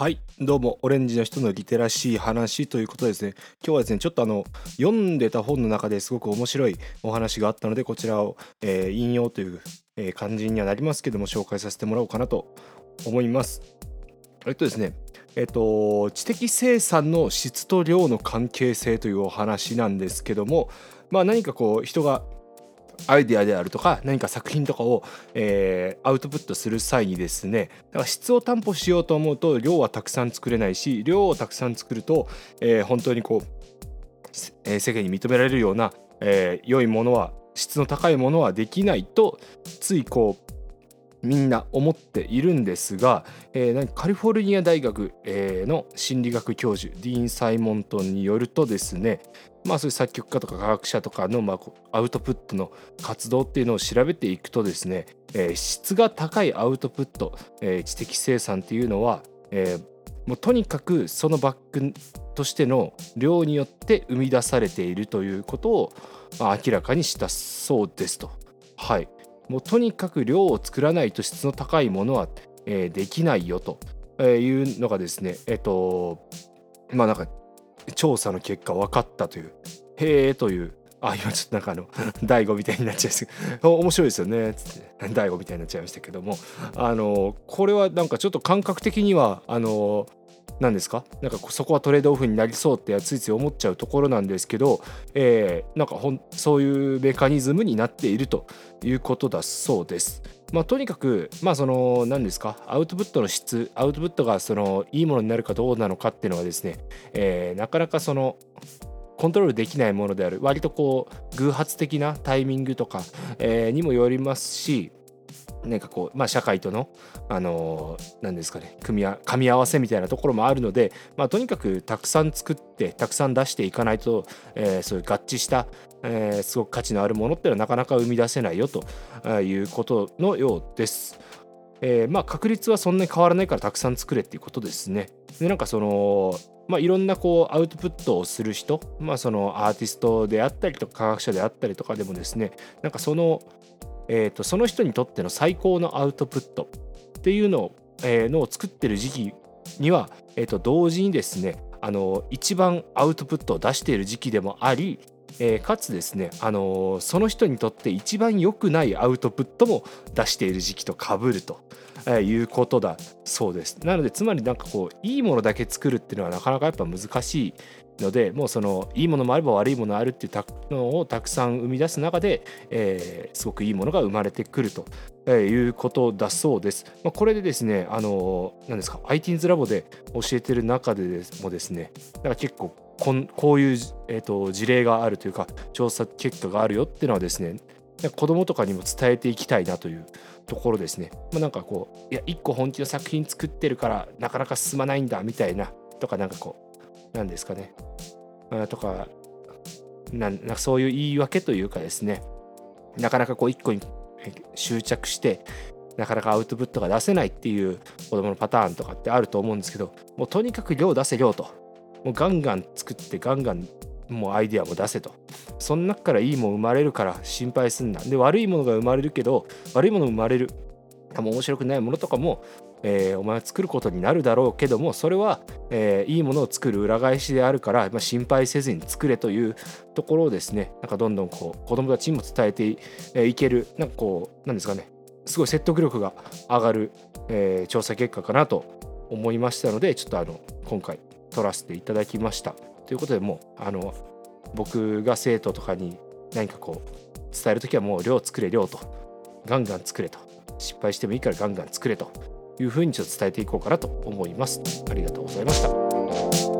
はい。どうもオレンジの人のリテラシー話ということですね。今日はですねちょっとあの読んでた本の中ですごく面白いお話があったのでこちらを、えー、引用という、えー、感じにはなりますけども紹介させてもらおうかなと思います。えっとですねえっと知的生産の質と量の関係性というお話なんですけどもまあ何かこう人がアイデアであるとか何か作品とかを、えー、アウトプットする際にですねだから質を担保しようと思うと量はたくさん作れないし量をたくさん作ると、えー、本当にこう、えー、世間に認められるような、えー、良いものは質の高いものはできないとついこうみんな思っているんですが、えー、カリフォルニア大学、えー、の心理学教授ディーン・サイモントンによるとですねまあそういう作曲家とか科学者とかの、まあ、アウトプットの活動っていうのを調べていくとですね、えー、質が高いアウトプット、えー、知的生産っていうのは、えー、もうとにかくそのバックとしての量によって生み出されているということを、まあ、明らかにしたそうですと。はい、もうとにかく量を作らないと質の高いものは、えー、できないよというのがですねえっ、ー、とまあなんか調査の結果分かったというへえというあ今ちょっとなんかあの大悟みたいになっちゃいます。面白いですよねつって大悟みたいになっちゃいましたけどもあのこれはなんかちょっと感覚的にはあの何ですか？なんかそこはトレードオフになりそうってついつい思っちゃうところなんですけど、えー、なんかほんそういうメカニズムになっているということだそうです。まあ、とにかく、まあ、その何ですか？アウトプットの質アウトプットがそのいいものになるかどうなのかっていうのはですね、えー、なかなかそのコントロールできないものである。割とこう偶発的なタイミングとか、えー、にもよりますしなんかこう、まあ、社会との、あのー、何ですかね組み噛み合わせみたいなところもあるので、まあ、とにかくたくさん作ってたくさん出していかないと、えー、そういう合致した、えー、すごく価値のあるものっていうのはなかなか生み出せないよということのようです。えー、まあ確率はそんなに変わらないからたくさん作れっていうことですね。でなんかそのまあ、いろんなこうアウトプットをする人、まあ、そのアーティストであったりとか科学者であったりとかでもですねなんかそのえーと、その人にとっての最高のアウトプットっていうのを,、えー、のを作ってる時期には、えーと、同時にですねあの一番アウトプットを出している時期でもあり、えー、かつですね、あのー、その人にとって一番良くないアウトプットも出している時期とかぶると。えー、いうことだそうですなのでつまりなんかこういいものだけ作るっていうのはなかなかやっぱ難しいのでもうそのいいものもあれば悪いものあるっていうのをたくさん生み出す中で、え、すごくいいものが生まれてくると、え、いうことだそうです。まあ、これでですねあの何ですか IT's ラボで教えてる中でもですねだから結構こんこういう、えーと、事例があるというか調査結果があるよっていうのはですね子供とかにも伝えていきたいなというところですね。まあ、なんかこういや1個本気の作品作ってるからなかなか進まないんだみたいなとかなんかこうなんですかね。とかなんかそういう言い訳というかですね。なかなかこう一個に執着してなかなかアウトプットが出せないっていう子供のパターンとかってあると思うんですけどもうとにかく量出せ量と。もうガンガン作ってガンガンもうアイデアも出せと。その中からいいもん生まれるから心配すんな。で悪いものが生まれるけど悪いもの生まれる。多分面白くないものとかもえー、お前は作ることになるだろうけどもそれは、えー、いいものを作る裏返しであるから、まあ、心配せずに作れというところをですねなんかどんどんこう子どもたちにも伝えてい,、えー、いけるなんかこうなんですかねすごい説得力が上がる、えー、調査結果かなと思いましたのでちょっとあの今回取らせていただきました。ということでもうあの僕が生徒とかに何かこう伝える時はもう量作れ量とガンガン作れと失敗してもいいからガンガン作れというふうにちょっと伝えていこうかなと思います。ありがとうございました。